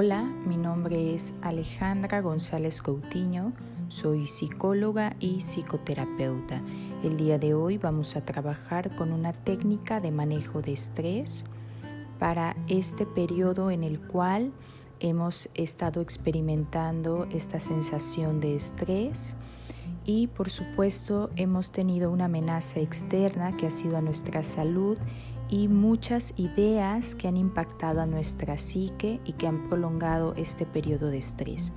Hola, mi nombre es Alejandra González Coutinho, soy psicóloga y psicoterapeuta. El día de hoy vamos a trabajar con una técnica de manejo de estrés para este periodo en el cual hemos estado experimentando esta sensación de estrés y por supuesto hemos tenido una amenaza externa que ha sido a nuestra salud y muchas ideas que han impactado a nuestra psique y que han prolongado este periodo de estrés.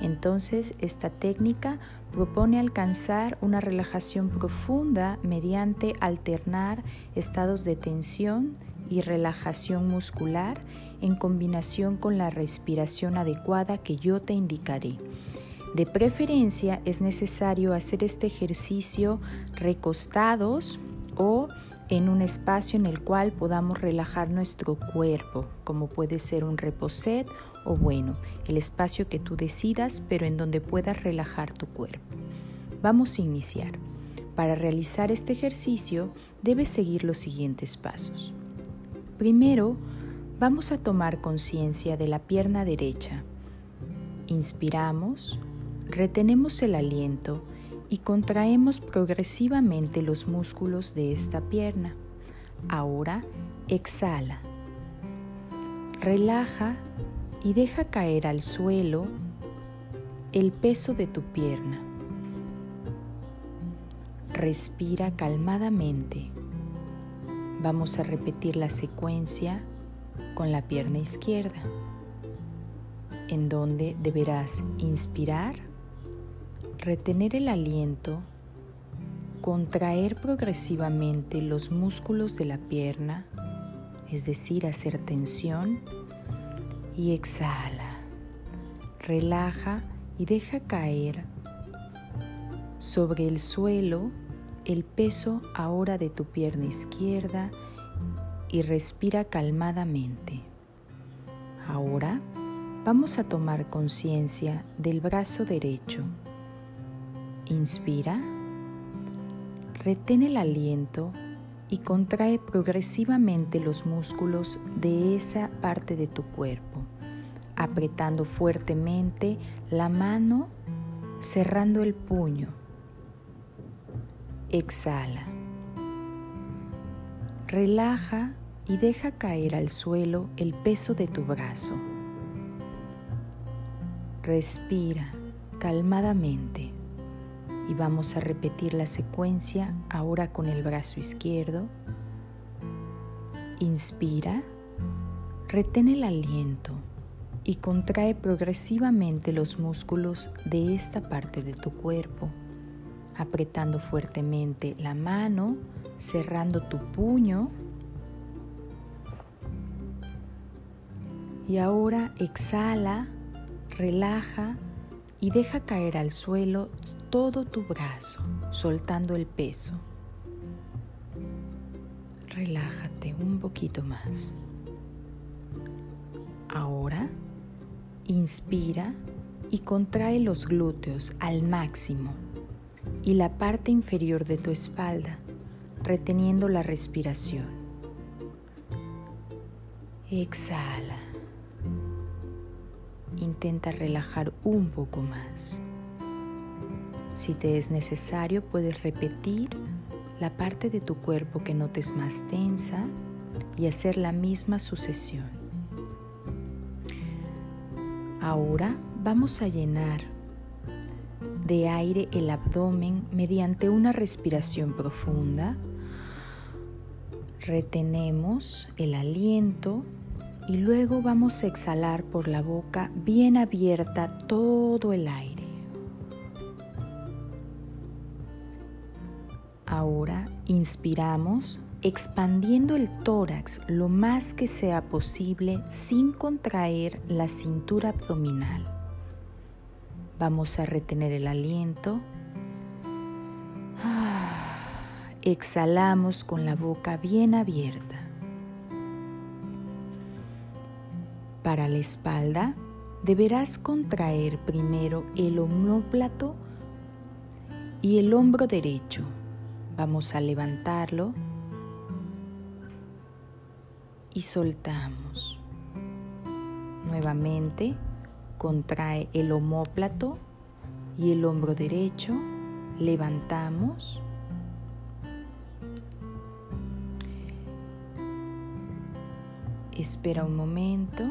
Entonces, esta técnica propone alcanzar una relajación profunda mediante alternar estados de tensión y relajación muscular en combinación con la respiración adecuada que yo te indicaré. De preferencia es necesario hacer este ejercicio recostados o en un espacio en el cual podamos relajar nuestro cuerpo, como puede ser un reposet o bueno, el espacio que tú decidas, pero en donde puedas relajar tu cuerpo. Vamos a iniciar. Para realizar este ejercicio debes seguir los siguientes pasos. Primero, vamos a tomar conciencia de la pierna derecha. Inspiramos, retenemos el aliento y contraemos progresivamente los músculos de esta pierna. Ahora exhala. Relaja y deja caer al suelo el peso de tu pierna. Respira calmadamente. Vamos a repetir la secuencia con la pierna izquierda, en donde deberás inspirar retener el aliento, contraer progresivamente los músculos de la pierna, es decir, hacer tensión, y exhala. Relaja y deja caer sobre el suelo el peso ahora de tu pierna izquierda y respira calmadamente. Ahora vamos a tomar conciencia del brazo derecho. Inspira, retén el aliento y contrae progresivamente los músculos de esa parte de tu cuerpo, apretando fuertemente la mano, cerrando el puño. Exhala. Relaja y deja caer al suelo el peso de tu brazo. Respira calmadamente y vamos a repetir la secuencia ahora con el brazo izquierdo. Inspira, retén el aliento y contrae progresivamente los músculos de esta parte de tu cuerpo, apretando fuertemente la mano, cerrando tu puño. Y ahora exhala, relaja y deja caer al suelo todo tu brazo, soltando el peso. Relájate un poquito más. Ahora, inspira y contrae los glúteos al máximo y la parte inferior de tu espalda, reteniendo la respiración. Exhala. Intenta relajar un poco más. Si te es necesario, puedes repetir la parte de tu cuerpo que notes más tensa y hacer la misma sucesión. Ahora vamos a llenar de aire el abdomen mediante una respiración profunda. Retenemos el aliento y luego vamos a exhalar por la boca bien abierta todo el aire. Inspiramos expandiendo el tórax lo más que sea posible sin contraer la cintura abdominal. Vamos a retener el aliento. Exhalamos con la boca bien abierta. Para la espalda deberás contraer primero el omóplato y el hombro derecho Vamos a levantarlo y soltamos. Nuevamente, contrae el omóplato y el hombro derecho. Levantamos. Espera un momento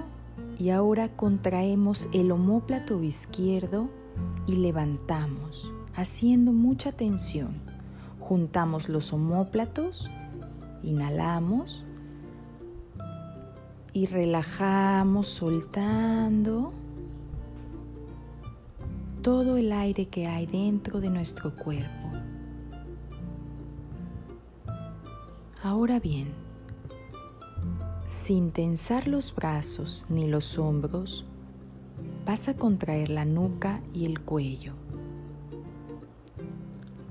y ahora contraemos el omóplato izquierdo y levantamos, haciendo mucha tensión. Juntamos los omóplatos, inhalamos y relajamos soltando todo el aire que hay dentro de nuestro cuerpo. Ahora bien, sin tensar los brazos ni los hombros, vas a contraer la nuca y el cuello.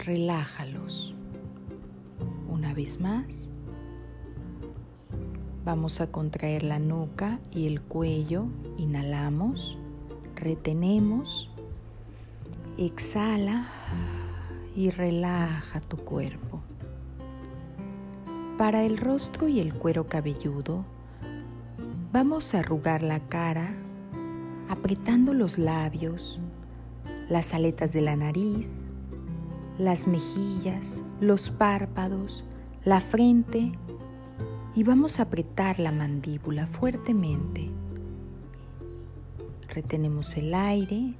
Relájalos. Una vez más, vamos a contraer la nuca y el cuello. Inhalamos, retenemos, exhala y relaja tu cuerpo. Para el rostro y el cuero cabelludo, vamos a arrugar la cara apretando los labios, las aletas de la nariz, las mejillas, los párpados, la frente y vamos a apretar la mandíbula fuertemente. Retenemos el aire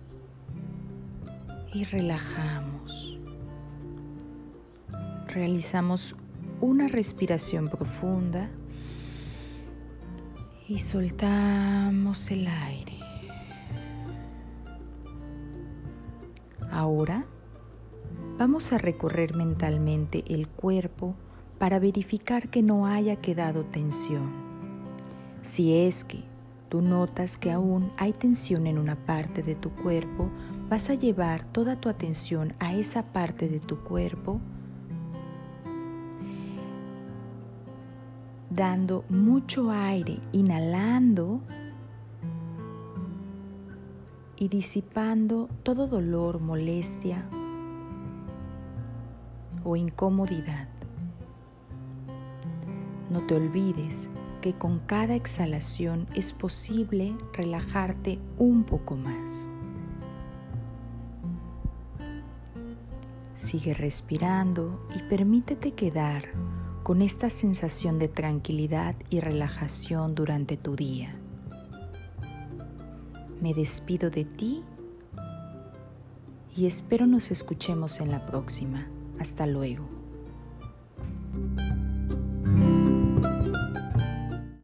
y relajamos. Realizamos una respiración profunda y soltamos el aire. Ahora vamos a recorrer mentalmente el cuerpo para verificar que no haya quedado tensión. Si es que tú notas que aún hay tensión en una parte de tu cuerpo, vas a llevar toda tu atención a esa parte de tu cuerpo dando mucho aire, inhalando y disipando todo dolor, molestia o incomodidad. No te olvides que con cada exhalación es posible relajarte un poco más. Sigue respirando y permítete quedar con esta sensación de tranquilidad y relajación durante tu día. Me despido de ti y espero nos escuchemos en la próxima. Hasta luego.